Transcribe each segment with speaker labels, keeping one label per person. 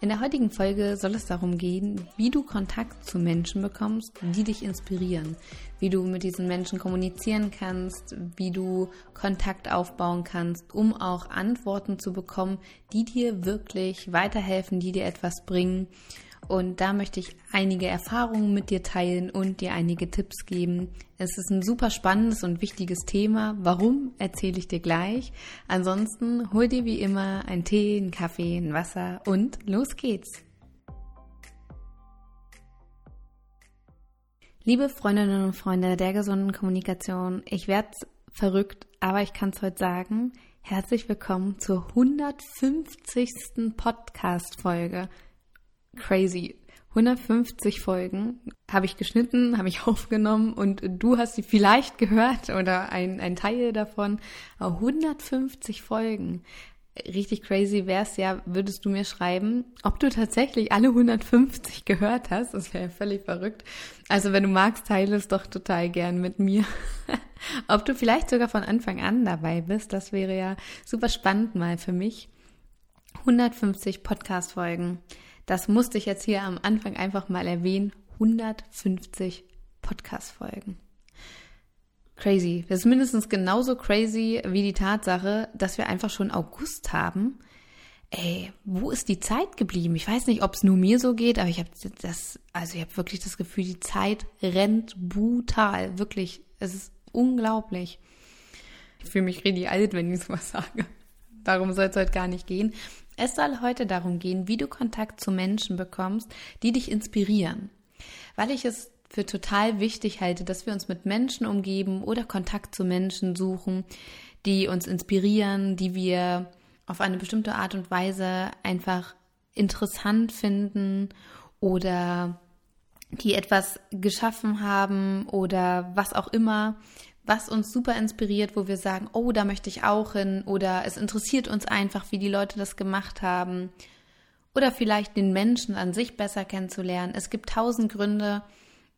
Speaker 1: In der heutigen Folge soll es darum gehen, wie du Kontakt zu Menschen bekommst, die dich inspirieren, wie du mit diesen Menschen kommunizieren kannst, wie du Kontakt aufbauen kannst, um auch Antworten zu bekommen, die dir wirklich weiterhelfen, die dir etwas bringen und da möchte ich einige Erfahrungen mit dir teilen und dir einige Tipps geben. Es ist ein super spannendes und wichtiges Thema. Warum, erzähle ich dir gleich. Ansonsten hol dir wie immer einen Tee, einen Kaffee, ein Wasser und los geht's. Liebe Freundinnen und Freunde der gesunden Kommunikation, ich werde verrückt, aber ich kann es heute sagen. Herzlich willkommen zur 150. Podcast-Folge crazy. 150 Folgen habe ich geschnitten, habe ich aufgenommen und du hast sie vielleicht gehört oder ein, ein Teil davon. Aber 150 Folgen. Richtig crazy wäre es ja, würdest du mir schreiben, ob du tatsächlich alle 150 gehört hast. Das wäre völlig verrückt. Also wenn du magst, teile es doch total gern mit mir. ob du vielleicht sogar von Anfang an dabei bist, das wäre ja super spannend mal für mich. 150 Podcast-Folgen. Das musste ich jetzt hier am Anfang einfach mal erwähnen. 150 Podcast-Folgen. Crazy. Das ist mindestens genauso crazy wie die Tatsache, dass wir einfach schon August haben. Ey, wo ist die Zeit geblieben? Ich weiß nicht, ob es nur mir so geht, aber ich habe das, also ich habe wirklich das Gefühl, die Zeit rennt brutal. Wirklich, es ist unglaublich. Ich fühle mich richtig alt, wenn ich sowas sage. Darum soll es heute gar nicht gehen. Es soll heute darum gehen, wie du Kontakt zu Menschen bekommst, die dich inspirieren. Weil ich es für total wichtig halte, dass wir uns mit Menschen umgeben oder Kontakt zu Menschen suchen, die uns inspirieren, die wir auf eine bestimmte Art und Weise einfach interessant finden oder die etwas geschaffen haben oder was auch immer, was uns super inspiriert, wo wir sagen, oh, da möchte ich auch hin oder es interessiert uns einfach, wie die Leute das gemacht haben oder vielleicht den Menschen an sich besser kennenzulernen. Es gibt tausend Gründe,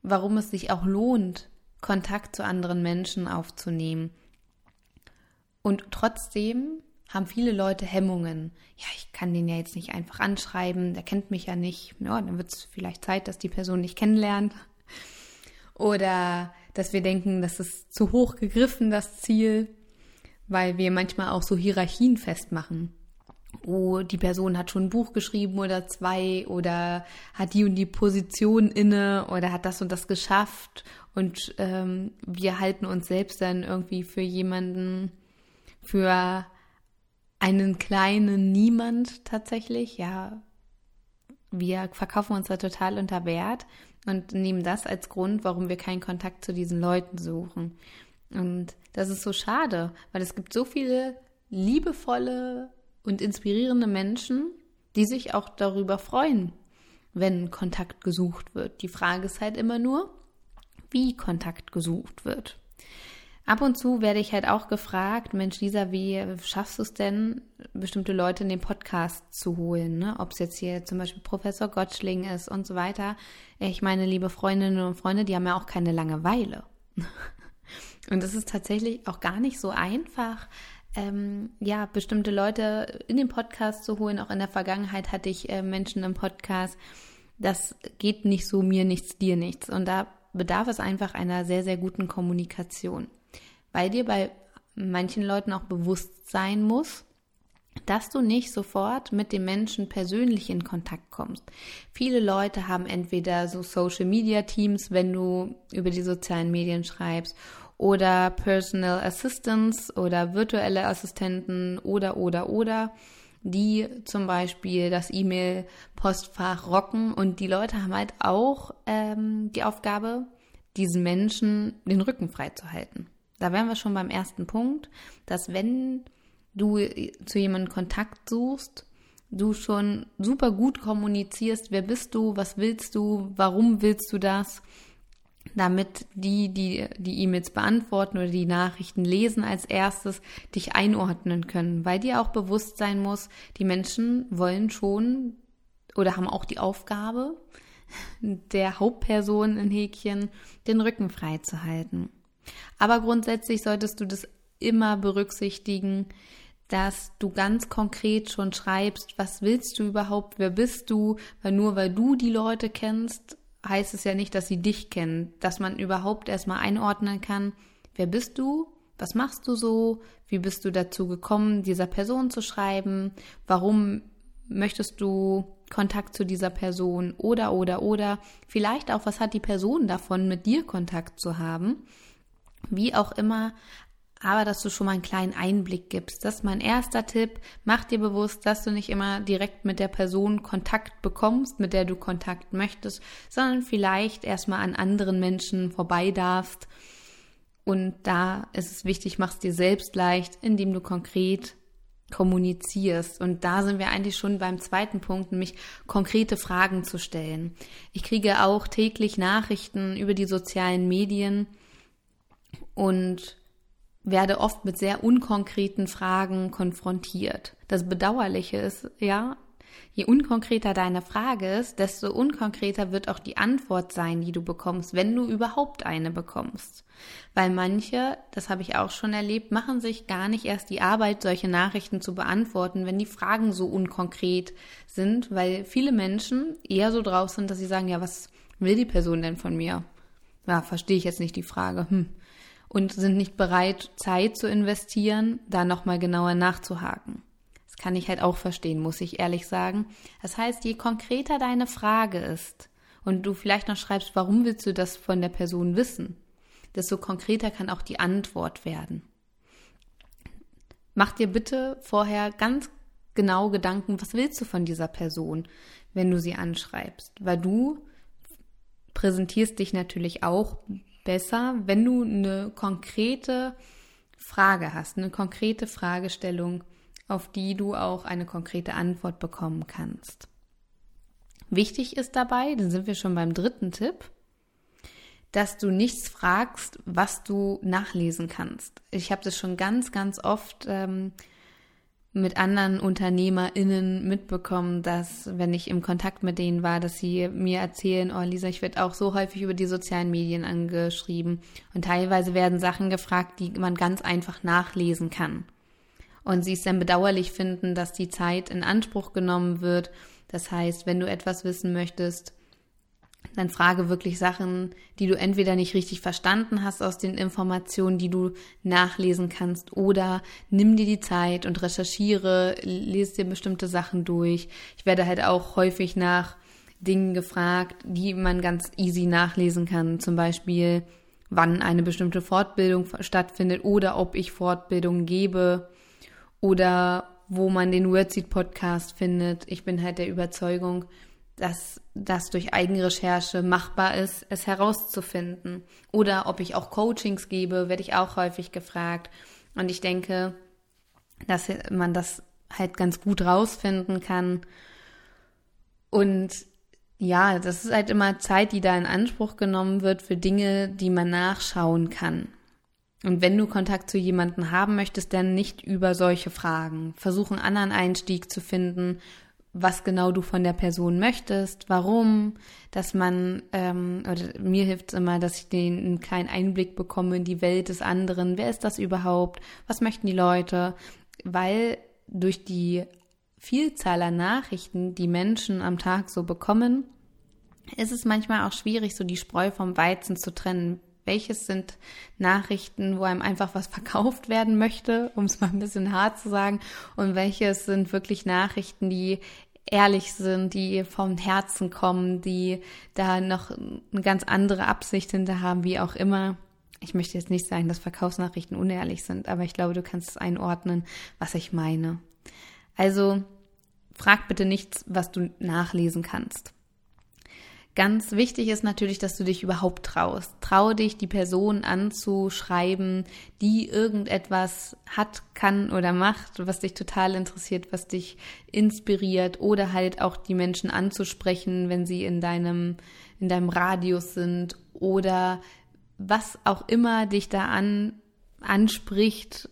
Speaker 1: warum es sich auch lohnt, Kontakt zu anderen Menschen aufzunehmen. Und trotzdem haben viele Leute Hemmungen. Ja, ich kann den ja jetzt nicht einfach anschreiben, der kennt mich ja nicht. Ja, dann wird es vielleicht Zeit, dass die Person nicht kennenlernt. Oder dass wir denken, das ist zu hoch gegriffen, das Ziel, weil wir manchmal auch so Hierarchien festmachen. Oh, die Person hat schon ein Buch geschrieben oder zwei oder hat die und die Position inne oder hat das und das geschafft und ähm, wir halten uns selbst dann irgendwie für jemanden, für einen kleinen Niemand tatsächlich. Ja, wir verkaufen uns da total unter Wert und nehmen das als Grund, warum wir keinen Kontakt zu diesen Leuten suchen. Und das ist so schade, weil es gibt so viele liebevolle und inspirierende Menschen, die sich auch darüber freuen, wenn Kontakt gesucht wird. Die Frage ist halt immer nur, wie Kontakt gesucht wird. Ab und zu werde ich halt auch gefragt, Mensch, Lisa, wie schaffst du es denn, bestimmte Leute in den Podcast zu holen? Ne? Ob es jetzt hier zum Beispiel Professor Gottschling ist und so weiter. Ich meine, liebe Freundinnen und Freunde, die haben ja auch keine Langeweile. Und es ist tatsächlich auch gar nicht so einfach, ähm, ja, bestimmte Leute in den Podcast zu holen. Auch in der Vergangenheit hatte ich äh, Menschen im Podcast. Das geht nicht so mir nichts, dir nichts. Und da bedarf es einfach einer sehr, sehr guten Kommunikation weil dir bei manchen Leuten auch bewusst sein muss, dass du nicht sofort mit dem Menschen persönlich in Kontakt kommst. Viele Leute haben entweder so Social Media Teams, wenn du über die sozialen Medien schreibst, oder Personal Assistants oder virtuelle Assistenten oder oder oder, die zum Beispiel das E-Mail-Postfach rocken und die Leute haben halt auch ähm, die Aufgabe, diesen Menschen den Rücken frei zu halten. Da wären wir schon beim ersten Punkt, dass wenn du zu jemandem Kontakt suchst, du schon super gut kommunizierst, wer bist du, was willst du, warum willst du das damit die, die die E-Mails beantworten oder die Nachrichten lesen als erstes, dich einordnen können, weil dir auch bewusst sein muss, die Menschen wollen schon oder haben auch die Aufgabe, der Hauptperson in Häkchen den Rücken frei zu halten. Aber grundsätzlich solltest du das immer berücksichtigen, dass du ganz konkret schon schreibst, was willst du überhaupt, wer bist du, weil nur weil du die Leute kennst, heißt es ja nicht, dass sie dich kennen, dass man überhaupt erstmal einordnen kann, wer bist du, was machst du so, wie bist du dazu gekommen, dieser Person zu schreiben, warum möchtest du Kontakt zu dieser Person? Oder oder oder. Vielleicht auch, was hat die Person davon, mit dir Kontakt zu haben. Wie auch immer, aber dass du schon mal einen kleinen Einblick gibst. Das ist mein erster Tipp. Mach dir bewusst, dass du nicht immer direkt mit der Person Kontakt bekommst, mit der du Kontakt möchtest, sondern vielleicht erstmal an anderen Menschen vorbei darfst. Und da ist es wichtig, machst dir selbst leicht, indem du konkret kommunizierst. Und da sind wir eigentlich schon beim zweiten Punkt, nämlich konkrete Fragen zu stellen. Ich kriege auch täglich Nachrichten über die sozialen Medien und werde oft mit sehr unkonkreten Fragen konfrontiert. Das Bedauerliche ist, ja, je unkonkreter deine Frage ist, desto unkonkreter wird auch die Antwort sein, die du bekommst, wenn du überhaupt eine bekommst. Weil manche, das habe ich auch schon erlebt, machen sich gar nicht erst die Arbeit, solche Nachrichten zu beantworten, wenn die Fragen so unkonkret sind, weil viele Menschen eher so drauf sind, dass sie sagen, ja, was will die Person denn von mir? Ja, verstehe ich jetzt nicht die Frage. Hm, und sind nicht bereit, Zeit zu investieren, da nochmal genauer nachzuhaken. Das kann ich halt auch verstehen, muss ich ehrlich sagen. Das heißt, je konkreter deine Frage ist und du vielleicht noch schreibst, warum willst du das von der Person wissen, desto konkreter kann auch die Antwort werden. Mach dir bitte vorher ganz genau Gedanken, was willst du von dieser Person, wenn du sie anschreibst, weil du präsentierst dich natürlich auch besser, wenn du eine konkrete Frage hast, eine konkrete Fragestellung, auf die du auch eine konkrete Antwort bekommen kannst. Wichtig ist dabei, dann sind wir schon beim dritten Tipp, dass du nichts fragst, was du nachlesen kannst. Ich habe das schon ganz, ganz oft ähm, mit anderen UnternehmerInnen mitbekommen, dass, wenn ich im Kontakt mit denen war, dass sie mir erzählen, oh Lisa, ich werde auch so häufig über die sozialen Medien angeschrieben. Und teilweise werden Sachen gefragt, die man ganz einfach nachlesen kann. Und sie es dann bedauerlich finden, dass die Zeit in Anspruch genommen wird. Das heißt, wenn du etwas wissen möchtest, dann frage wirklich Sachen, die du entweder nicht richtig verstanden hast aus den Informationen, die du nachlesen kannst, oder nimm dir die Zeit und recherchiere, lese dir bestimmte Sachen durch. Ich werde halt auch häufig nach Dingen gefragt, die man ganz easy nachlesen kann. Zum Beispiel, wann eine bestimmte Fortbildung stattfindet oder ob ich Fortbildungen gebe oder wo man den Wordseed Podcast findet. Ich bin halt der Überzeugung, dass das durch Eigenrecherche machbar ist, es herauszufinden. Oder ob ich auch Coachings gebe, werde ich auch häufig gefragt. Und ich denke, dass man das halt ganz gut rausfinden kann. Und ja, das ist halt immer Zeit, die da in Anspruch genommen wird für Dinge, die man nachschauen kann. Und wenn du Kontakt zu jemandem haben möchtest, dann nicht über solche Fragen. Versuch einen anderen Einstieg zu finden was genau du von der Person möchtest, warum, dass man, ähm, oder mir hilft es immer, dass ich den einen kleinen Einblick bekomme in die Welt des anderen. Wer ist das überhaupt? Was möchten die Leute? Weil durch die Vielzahl an Nachrichten, die Menschen am Tag so bekommen, ist es manchmal auch schwierig, so die Spreu vom Weizen zu trennen. Welches sind Nachrichten, wo einem einfach was verkauft werden möchte, um es mal ein bisschen hart zu sagen, und welches sind wirklich Nachrichten, die ehrlich sind, die vom Herzen kommen, die da noch eine ganz andere Absicht hinter haben, wie auch immer. Ich möchte jetzt nicht sagen, dass Verkaufsnachrichten unehrlich sind, aber ich glaube, du kannst einordnen, was ich meine. Also frag bitte nichts, was du nachlesen kannst. Ganz wichtig ist natürlich, dass du dich überhaupt traust. Trau dich, die Person anzuschreiben, die irgendetwas hat, kann oder macht, was dich total interessiert, was dich inspiriert oder halt auch die Menschen anzusprechen, wenn sie in deinem, in deinem Radius sind oder was auch immer dich da an, anspricht,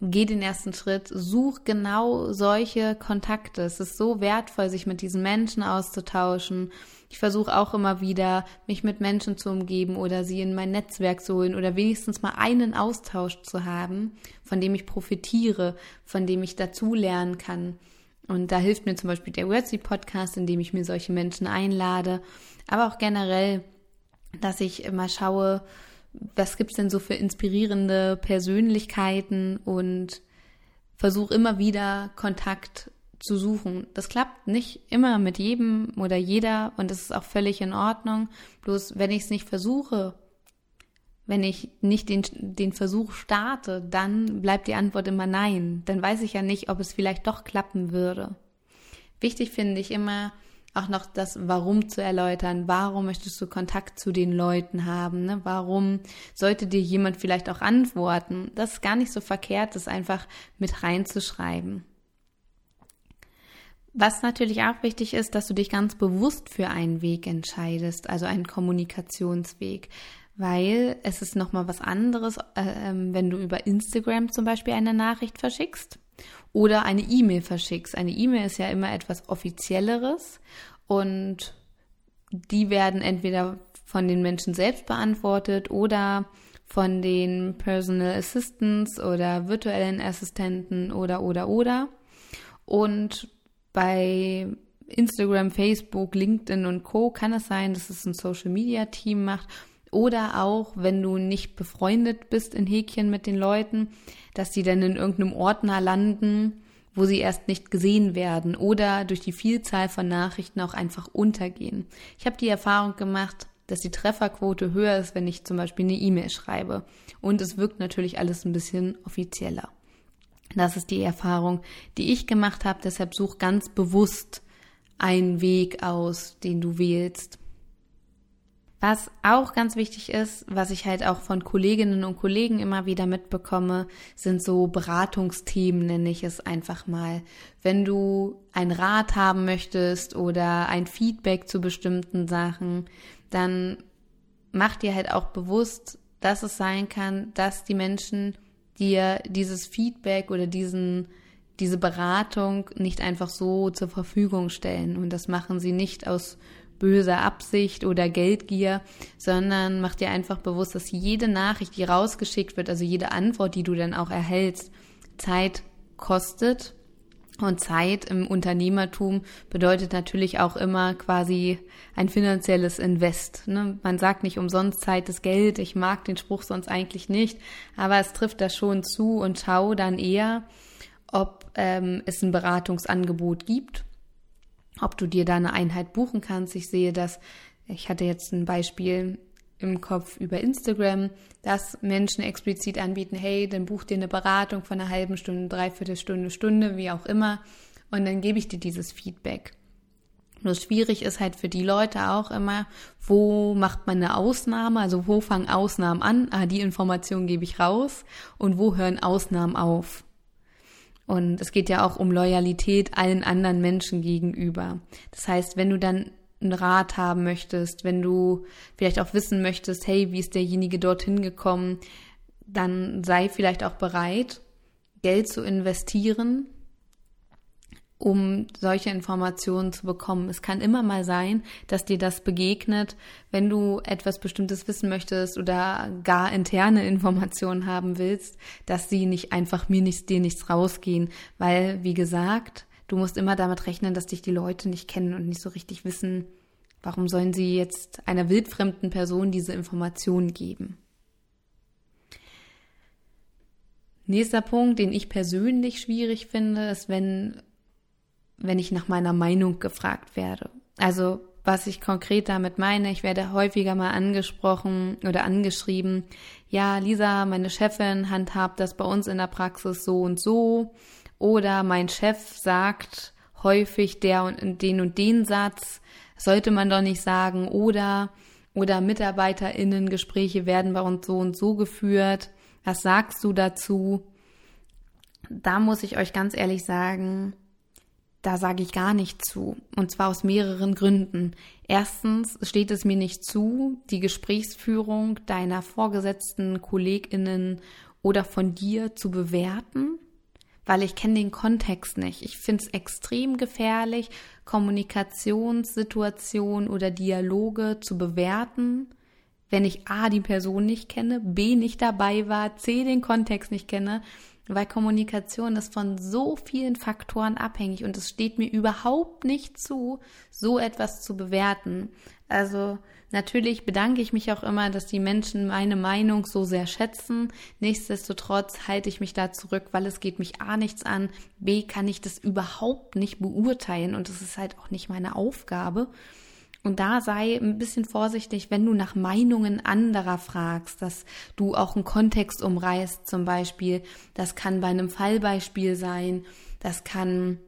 Speaker 1: geh den ersten Schritt, such genau solche Kontakte. Es ist so wertvoll, sich mit diesen Menschen auszutauschen. Ich versuche auch immer wieder, mich mit Menschen zu umgeben oder sie in mein Netzwerk zu holen oder wenigstens mal einen Austausch zu haben, von dem ich profitiere, von dem ich dazulernen kann. Und da hilft mir zum Beispiel der Wordsy Podcast, in dem ich mir solche Menschen einlade, aber auch generell, dass ich immer schaue, was gibt's denn so für inspirierende Persönlichkeiten und versuche immer wieder Kontakt zu suchen. Das klappt nicht immer mit jedem oder jeder und das ist auch völlig in Ordnung. Bloß wenn ich es nicht versuche, wenn ich nicht den, den Versuch starte, dann bleibt die Antwort immer nein. Dann weiß ich ja nicht, ob es vielleicht doch klappen würde. Wichtig finde ich immer, auch noch das Warum zu erläutern. Warum möchtest du Kontakt zu den Leuten haben? Ne? Warum sollte dir jemand vielleicht auch antworten? Das ist gar nicht so verkehrt, das einfach mit reinzuschreiben. Was natürlich auch wichtig ist, dass du dich ganz bewusst für einen Weg entscheidest, also einen Kommunikationsweg, weil es ist nochmal was anderes, äh, ähm, wenn du über Instagram zum Beispiel eine Nachricht verschickst oder eine E-Mail verschickst. Eine E-Mail ist ja immer etwas Offizielleres und die werden entweder von den Menschen selbst beantwortet oder von den Personal Assistants oder virtuellen Assistenten oder oder oder. Und bei Instagram, Facebook, LinkedIn und Co. kann es sein, dass es ein Social Media Team macht oder auch, wenn du nicht befreundet bist in Häkchen mit den Leuten, dass sie dann in irgendeinem Ordner landen, wo sie erst nicht gesehen werden oder durch die Vielzahl von Nachrichten auch einfach untergehen. Ich habe die Erfahrung gemacht, dass die Trefferquote höher ist, wenn ich zum Beispiel eine E-Mail schreibe. Und es wirkt natürlich alles ein bisschen offizieller. Das ist die Erfahrung, die ich gemacht habe. Deshalb such ganz bewusst einen Weg aus, den du wählst. Was auch ganz wichtig ist, was ich halt auch von Kolleginnen und Kollegen immer wieder mitbekomme, sind so Beratungsthemen, nenne ich es einfach mal. Wenn du einen Rat haben möchtest oder ein Feedback zu bestimmten Sachen, dann mach dir halt auch bewusst, dass es sein kann, dass die Menschen dir dieses Feedback oder diesen diese Beratung nicht einfach so zur Verfügung stellen. Und das machen sie nicht aus böser Absicht oder Geldgier, sondern mach dir einfach bewusst, dass jede Nachricht, die rausgeschickt wird, also jede Antwort, die du dann auch erhältst, Zeit kostet. Und Zeit im Unternehmertum bedeutet natürlich auch immer quasi ein finanzielles Invest. Ne? Man sagt nicht umsonst Zeit ist Geld. Ich mag den Spruch sonst eigentlich nicht, aber es trifft da schon zu und schau dann eher, ob ähm, es ein Beratungsangebot gibt ob du dir da eine Einheit buchen kannst. Ich sehe das, ich hatte jetzt ein Beispiel im Kopf über Instagram, dass Menschen explizit anbieten, hey, dann buch dir eine Beratung von einer halben Stunde, dreiviertel Stunde, Stunde, wie auch immer, und dann gebe ich dir dieses Feedback. Nur schwierig ist halt für die Leute auch immer, wo macht man eine Ausnahme, also wo fangen Ausnahmen an, ah, die Information gebe ich raus und wo hören Ausnahmen auf. Und es geht ja auch um Loyalität allen anderen Menschen gegenüber. Das heißt, wenn du dann einen Rat haben möchtest, wenn du vielleicht auch wissen möchtest, hey, wie ist derjenige dorthin gekommen, dann sei vielleicht auch bereit, Geld zu investieren, um solche Informationen zu bekommen. Es kann immer mal sein, dass dir das begegnet, wenn du etwas Bestimmtes wissen möchtest oder gar interne Informationen haben willst, dass sie nicht einfach mir nichts, dir nichts rausgehen, weil, wie gesagt, du musst immer damit rechnen, dass dich die Leute nicht kennen und nicht so richtig wissen, warum sollen sie jetzt einer wildfremden Person diese Informationen geben. Nächster Punkt, den ich persönlich schwierig finde, ist, wenn wenn ich nach meiner Meinung gefragt werde. Also was ich konkret damit meine, ich werde häufiger mal angesprochen oder angeschrieben, ja, Lisa, meine Chefin handhabt das bei uns in der Praxis so und so. Oder mein Chef sagt häufig der und den und den Satz, sollte man doch nicht sagen. Oder, oder MitarbeiterInnen-Gespräche werden bei uns so und so geführt. Was sagst du dazu? Da muss ich euch ganz ehrlich sagen, da sage ich gar nicht zu. Und zwar aus mehreren Gründen. Erstens steht es mir nicht zu, die Gesprächsführung deiner Vorgesetzten, Kolleginnen oder von dir zu bewerten, weil ich kenne den Kontext nicht. Ich finde es extrem gefährlich, Kommunikationssituationen oder Dialoge zu bewerten, wenn ich A die Person nicht kenne, B nicht dabei war, C den Kontext nicht kenne weil Kommunikation ist von so vielen Faktoren abhängig und es steht mir überhaupt nicht zu, so etwas zu bewerten. Also natürlich bedanke ich mich auch immer, dass die Menschen meine Meinung so sehr schätzen. Nichtsdestotrotz halte ich mich da zurück, weil es geht mich A nichts an, B kann ich das überhaupt nicht beurteilen und es ist halt auch nicht meine Aufgabe. Und da sei ein bisschen vorsichtig, wenn du nach Meinungen anderer fragst, dass du auch einen Kontext umreißt zum Beispiel. Das kann bei einem Fallbeispiel sein. Das kann,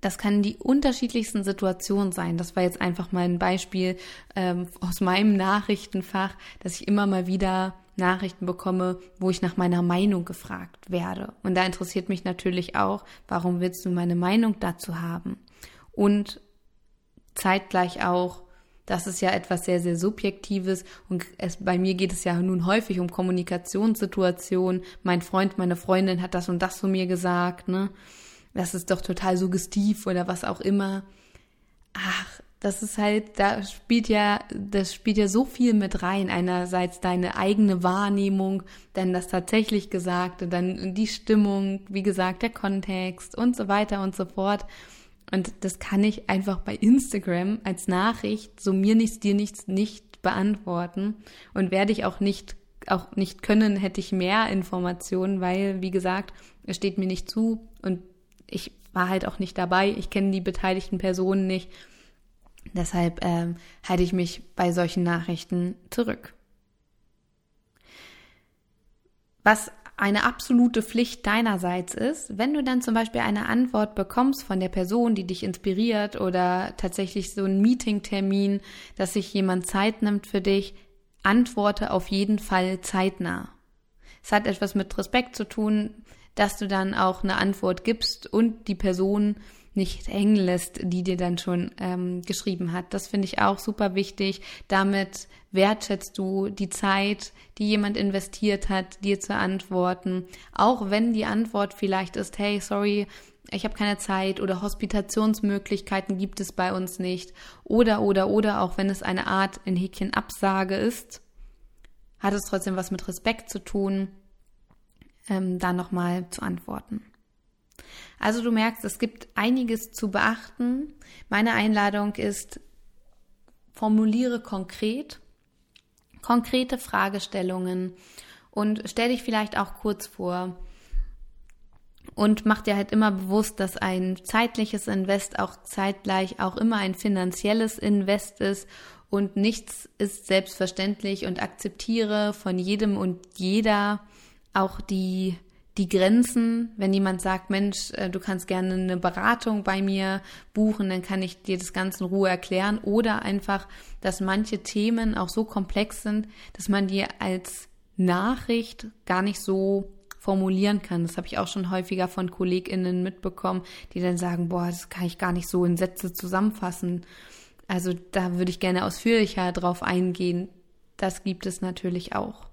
Speaker 1: das kann die unterschiedlichsten Situationen sein. Das war jetzt einfach mal ein Beispiel ähm, aus meinem Nachrichtenfach, dass ich immer mal wieder Nachrichten bekomme, wo ich nach meiner Meinung gefragt werde. Und da interessiert mich natürlich auch, warum willst du meine Meinung dazu haben? Und zeitgleich auch, das ist ja etwas sehr, sehr Subjektives und es, bei mir geht es ja nun häufig um Kommunikationssituationen. Mein Freund, meine Freundin hat das und das zu mir gesagt, ne? Das ist doch total suggestiv oder was auch immer. Ach, das ist halt, da spielt ja, das spielt ja so viel mit rein. Einerseits deine eigene Wahrnehmung, dann das tatsächlich Gesagte, dann die Stimmung, wie gesagt, der Kontext und so weiter und so fort. Und das kann ich einfach bei Instagram als Nachricht, so mir nichts, dir nichts, nicht beantworten. Und werde ich auch nicht, auch nicht können, hätte ich mehr Informationen, weil, wie gesagt, es steht mir nicht zu und ich war halt auch nicht dabei. Ich kenne die beteiligten Personen nicht. Deshalb ähm, halte ich mich bei solchen Nachrichten zurück. Was eine absolute Pflicht deinerseits ist, wenn du dann zum Beispiel eine Antwort bekommst von der Person, die dich inspiriert oder tatsächlich so ein Meetingtermin, dass sich jemand Zeit nimmt für dich, antworte auf jeden Fall zeitnah. Es hat etwas mit Respekt zu tun, dass du dann auch eine Antwort gibst und die Person nicht hängen lässt, die dir dann schon ähm, geschrieben hat. Das finde ich auch super wichtig. Damit wertschätzt du die Zeit, die jemand investiert hat, dir zu antworten. Auch wenn die Antwort vielleicht ist, hey, sorry, ich habe keine Zeit oder Hospitationsmöglichkeiten gibt es bei uns nicht. Oder, oder, oder, auch wenn es eine Art in Häkchen Absage ist, hat es trotzdem was mit Respekt zu tun, ähm, da nochmal zu antworten. Also du merkst, es gibt einiges zu beachten. Meine Einladung ist, formuliere konkret, konkrete Fragestellungen und stell dich vielleicht auch kurz vor und mach dir halt immer bewusst, dass ein zeitliches Invest auch zeitgleich auch immer ein finanzielles Invest ist und nichts ist selbstverständlich und akzeptiere von jedem und jeder auch die die Grenzen, wenn jemand sagt, Mensch, äh, du kannst gerne eine Beratung bei mir buchen, dann kann ich dir das Ganze in Ruhe erklären. Oder einfach, dass manche Themen auch so komplex sind, dass man die als Nachricht gar nicht so formulieren kann. Das habe ich auch schon häufiger von KollegInnen mitbekommen, die dann sagen, boah, das kann ich gar nicht so in Sätze zusammenfassen. Also da würde ich gerne ausführlicher drauf eingehen. Das gibt es natürlich auch.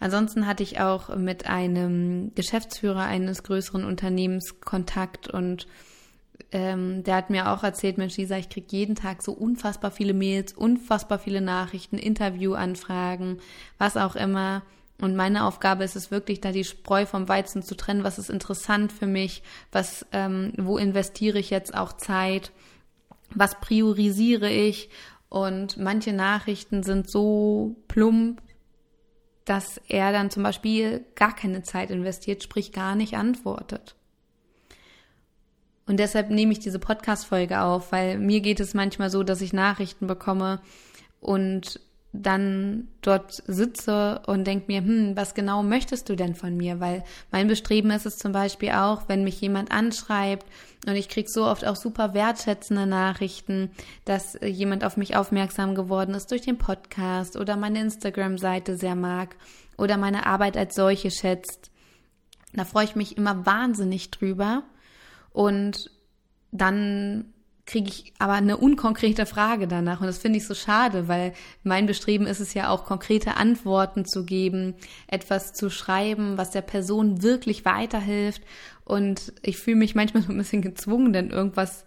Speaker 1: Ansonsten hatte ich auch mit einem Geschäftsführer eines größeren Unternehmens Kontakt und ähm, der hat mir auch erzählt, Mensch, Lisa, ich kriege jeden Tag so unfassbar viele Mails, unfassbar viele Nachrichten, Interviewanfragen, was auch immer. Und meine Aufgabe ist es wirklich, da die Spreu vom Weizen zu trennen. Was ist interessant für mich? Was, ähm, wo investiere ich jetzt auch Zeit? Was priorisiere ich? Und manche Nachrichten sind so plump, dass er dann zum Beispiel gar keine Zeit investiert, sprich gar nicht antwortet. Und deshalb nehme ich diese Podcast-Folge auf, weil mir geht es manchmal so, dass ich Nachrichten bekomme und dann dort sitze und denke mir, hm, was genau möchtest du denn von mir? Weil mein Bestreben ist es zum Beispiel auch, wenn mich jemand anschreibt und ich krieg so oft auch super wertschätzende Nachrichten, dass jemand auf mich aufmerksam geworden ist durch den Podcast oder meine Instagram-Seite sehr mag oder meine Arbeit als solche schätzt. Da freue ich mich immer wahnsinnig drüber und dann kriege ich aber eine unkonkrete Frage danach. Und das finde ich so schade, weil mein Bestreben ist es ja auch, konkrete Antworten zu geben, etwas zu schreiben, was der Person wirklich weiterhilft. Und ich fühle mich manchmal so ein bisschen gezwungen, denn irgendwas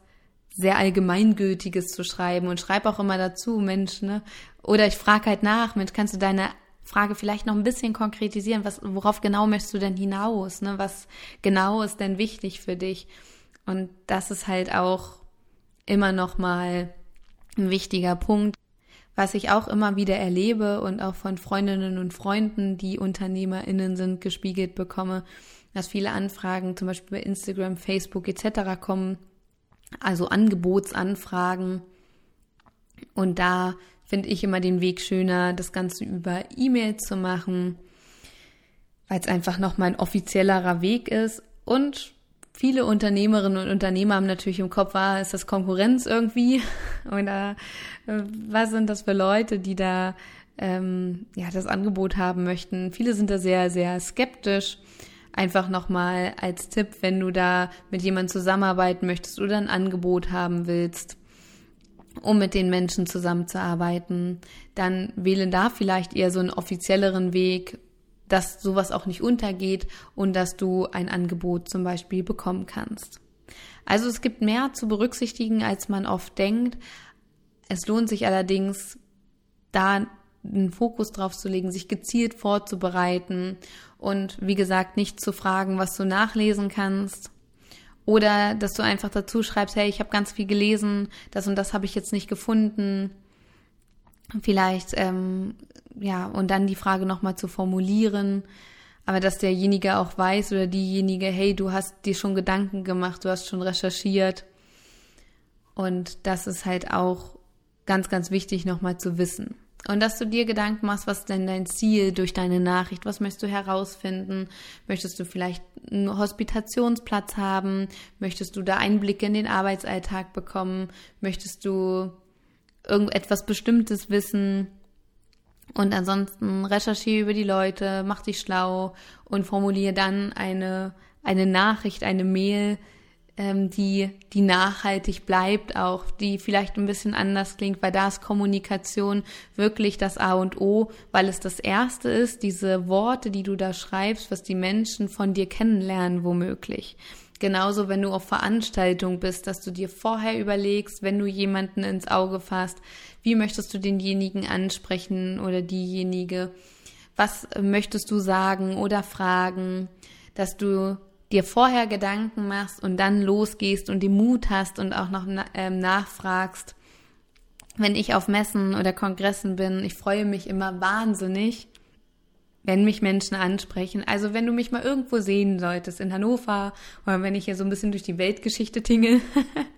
Speaker 1: sehr allgemeingültiges zu schreiben und schreibe auch immer dazu, Mensch, ne? Oder ich frage halt nach, Mensch, kannst du deine Frage vielleicht noch ein bisschen konkretisieren? Was, worauf genau möchtest du denn hinaus? Ne? Was genau ist denn wichtig für dich? Und das ist halt auch immer noch mal ein wichtiger Punkt, was ich auch immer wieder erlebe und auch von Freundinnen und Freunden, die UnternehmerInnen sind, gespiegelt bekomme, dass viele Anfragen zum Beispiel bei Instagram, Facebook etc. kommen, also Angebotsanfragen. Und da finde ich immer den Weg schöner, das Ganze über E-Mail zu machen, weil es einfach nochmal ein offiziellerer Weg ist und viele Unternehmerinnen und Unternehmer haben natürlich im Kopf, ah, ist das Konkurrenz irgendwie? Oder äh, was sind das für Leute, die da ähm, ja das Angebot haben möchten? Viele sind da sehr, sehr skeptisch. Einfach nochmal als Tipp, wenn du da mit jemandem zusammenarbeiten möchtest oder ein Angebot haben willst, um mit den Menschen zusammenzuarbeiten, dann wähle da vielleicht eher so einen offizielleren Weg, dass sowas auch nicht untergeht und dass du ein Angebot zum Beispiel bekommen kannst. Also es gibt mehr zu berücksichtigen, als man oft denkt. Es lohnt sich allerdings, da einen Fokus drauf zu legen, sich gezielt vorzubereiten und wie gesagt nicht zu fragen, was du nachlesen kannst. Oder dass du einfach dazu schreibst, hey, ich habe ganz viel gelesen, das und das habe ich jetzt nicht gefunden. Vielleicht ähm, ja, und dann die Frage nochmal zu formulieren, aber dass derjenige auch weiß oder diejenige, hey, du hast dir schon Gedanken gemacht, du hast schon recherchiert. Und das ist halt auch ganz, ganz wichtig nochmal zu wissen. Und dass du dir Gedanken machst, was denn dein Ziel durch deine Nachricht? Was möchtest du herausfinden? Möchtest du vielleicht einen Hospitationsplatz haben? Möchtest du da Einblicke in den Arbeitsalltag bekommen? Möchtest du irgendetwas Bestimmtes wissen? Und ansonsten recherchiere über die Leute, mach dich schlau und formuliere dann eine, eine Nachricht, eine Mail, ähm, die, die nachhaltig bleibt auch, die vielleicht ein bisschen anders klingt, weil da ist Kommunikation wirklich das A und O, weil es das erste ist, diese Worte, die du da schreibst, was die Menschen von dir kennenlernen, womöglich. Genauso, wenn du auf Veranstaltung bist, dass du dir vorher überlegst, wenn du jemanden ins Auge fasst, wie möchtest du denjenigen ansprechen oder diejenige? Was möchtest du sagen oder fragen? Dass du dir vorher Gedanken machst und dann losgehst und den Mut hast und auch noch ähm, nachfragst. Wenn ich auf Messen oder Kongressen bin, ich freue mich immer wahnsinnig, wenn mich Menschen ansprechen. Also wenn du mich mal irgendwo sehen solltest, in Hannover oder wenn ich hier so ein bisschen durch die Weltgeschichte tingle,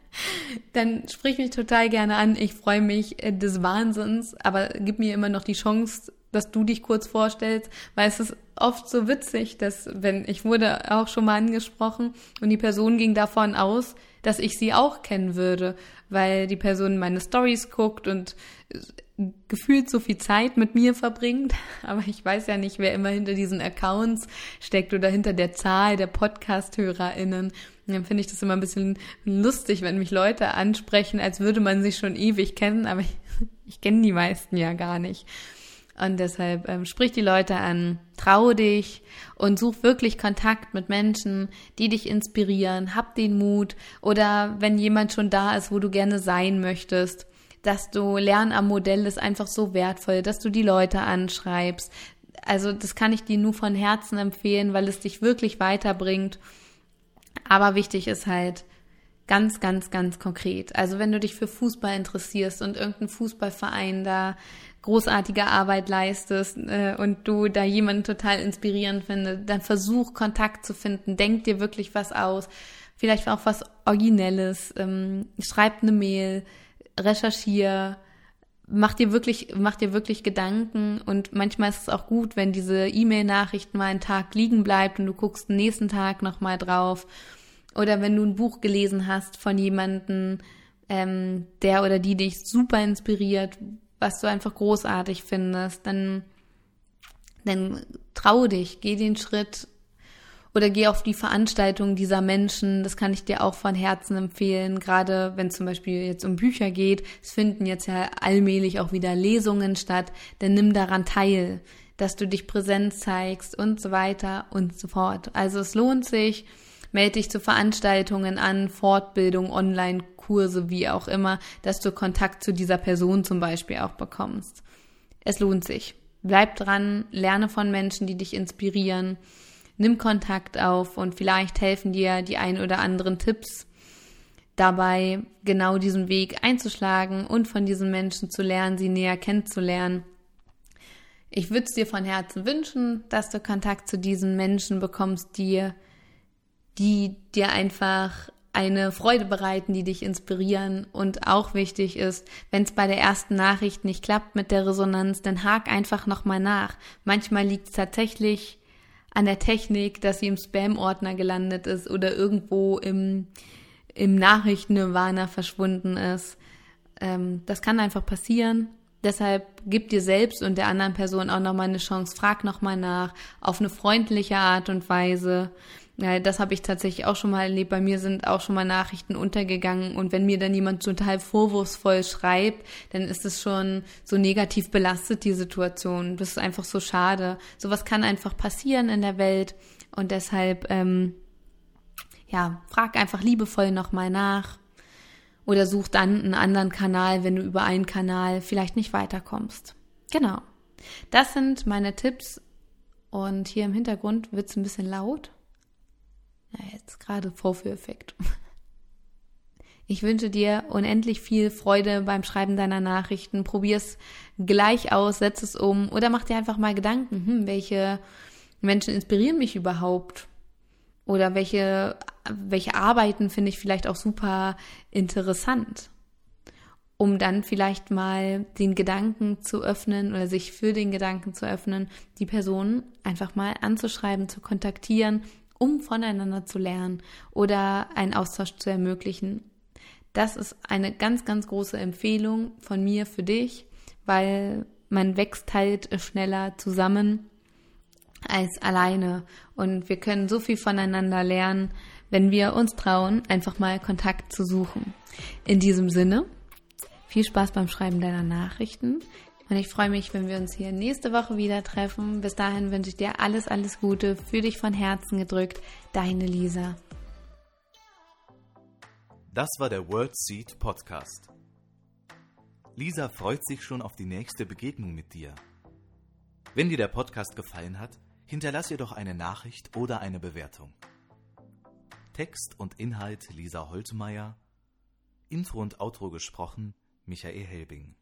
Speaker 1: dann sprich mich total gerne an. Ich freue mich äh, des Wahnsinns, aber gib mir immer noch die Chance, dass du dich kurz vorstellst, weil es ist oft so witzig, dass wenn ich wurde auch schon mal angesprochen und die Person ging davon aus, dass ich sie auch kennen würde, weil die Person meine Stories guckt und gefühlt so viel Zeit mit mir verbringt, aber ich weiß ja nicht, wer immer hinter diesen Accounts steckt oder hinter der Zahl der Podcast-HörerInnen. Dann finde ich das immer ein bisschen lustig, wenn mich Leute ansprechen, als würde man sich schon ewig kennen, aber ich, ich kenne die meisten ja gar nicht. Und deshalb ähm, sprich die Leute an, trau dich und such wirklich Kontakt mit Menschen, die dich inspirieren, hab den Mut oder wenn jemand schon da ist, wo du gerne sein möchtest, dass du Lernen am Modell ist einfach so wertvoll, dass du die Leute anschreibst. Also das kann ich dir nur von Herzen empfehlen, weil es dich wirklich weiterbringt. Aber wichtig ist halt ganz, ganz, ganz konkret. Also wenn du dich für Fußball interessierst und irgendein Fußballverein da großartige Arbeit leistest äh, und du da jemanden total inspirierend findest, dann versuch Kontakt zu finden, denk dir wirklich was aus, vielleicht auch was Originelles, ähm, schreib eine Mail, recherchier, mach dir wirklich, mach dir wirklich Gedanken. Und manchmal ist es auch gut, wenn diese E-Mail-Nachricht mal einen Tag liegen bleibt und du guckst den nächsten Tag nochmal drauf. Oder wenn du ein Buch gelesen hast von jemandem, ähm, der oder die dich super inspiriert, was du einfach großartig findest, dann, dann trau dich, geh den Schritt Oder geh auf die Veranstaltungen dieser Menschen. Das kann ich dir auch von Herzen empfehlen. Gerade wenn zum Beispiel jetzt um Bücher geht. Es finden jetzt ja allmählich auch wieder Lesungen statt. Dann nimm daran teil, dass du dich präsent zeigst und so weiter und so fort. Also es lohnt sich. Melde dich zu Veranstaltungen an, Fortbildung, Online-Kurse, wie auch immer, dass du Kontakt zu dieser Person zum Beispiel auch bekommst. Es lohnt sich. Bleib dran, lerne von Menschen, die dich inspirieren nimm Kontakt auf und vielleicht helfen dir die ein oder anderen Tipps dabei, genau diesen Weg einzuschlagen und von diesen Menschen zu lernen, sie näher kennenzulernen. Ich würde es dir von Herzen wünschen, dass du Kontakt zu diesen Menschen bekommst, die, die dir einfach eine Freude bereiten, die dich inspirieren und auch wichtig ist, wenn es bei der ersten Nachricht nicht klappt mit der Resonanz, dann hak einfach nochmal nach. Manchmal liegt es tatsächlich an der Technik, dass sie im Spam-Ordner gelandet ist oder irgendwo im, im Nachrichten-Nirvana verschwunden ist. Ähm, das kann einfach passieren. Deshalb gib dir selbst und der anderen Person auch nochmal eine Chance. Frag nochmal nach, auf eine freundliche Art und Weise. Ja, das habe ich tatsächlich auch schon mal erlebt. Bei mir sind auch schon mal Nachrichten untergegangen und wenn mir dann jemand total vorwurfsvoll schreibt, dann ist es schon so negativ belastet, die Situation. Das ist einfach so schade. Sowas kann einfach passieren in der Welt und deshalb, ähm, ja, frag einfach liebevoll nochmal nach oder such dann einen anderen Kanal, wenn du über einen Kanal vielleicht nicht weiterkommst. Genau. Das sind meine Tipps und hier im Hintergrund wird es ein bisschen laut ja, jetzt gerade Vorführeffekt. Ich wünsche dir unendlich viel Freude beim Schreiben deiner Nachrichten. Probier es gleich aus, setz es um oder mach dir einfach mal Gedanken, hm, welche Menschen inspirieren mich überhaupt? Oder welche, welche Arbeiten finde ich vielleicht auch super interessant? Um dann vielleicht mal den Gedanken zu öffnen oder sich für den Gedanken zu öffnen, die Person einfach mal anzuschreiben, zu kontaktieren um voneinander zu lernen oder einen Austausch zu ermöglichen. Das ist eine ganz, ganz große Empfehlung von mir für dich, weil man wächst halt schneller zusammen als alleine. Und wir können so viel voneinander lernen, wenn wir uns trauen, einfach mal Kontakt zu suchen. In diesem Sinne, viel Spaß beim Schreiben deiner Nachrichten. Und ich freue mich, wenn wir uns hier nächste Woche wieder treffen. Bis dahin wünsche ich dir alles, alles Gute. Für dich von Herzen gedrückt. Deine Lisa.
Speaker 2: Das war der World Seed Podcast. Lisa freut sich schon auf die nächste Begegnung mit dir. Wenn dir der Podcast gefallen hat, hinterlass ihr doch eine Nachricht oder eine Bewertung. Text und Inhalt Lisa Holtmeier. Intro und Outro gesprochen Michael Helbing.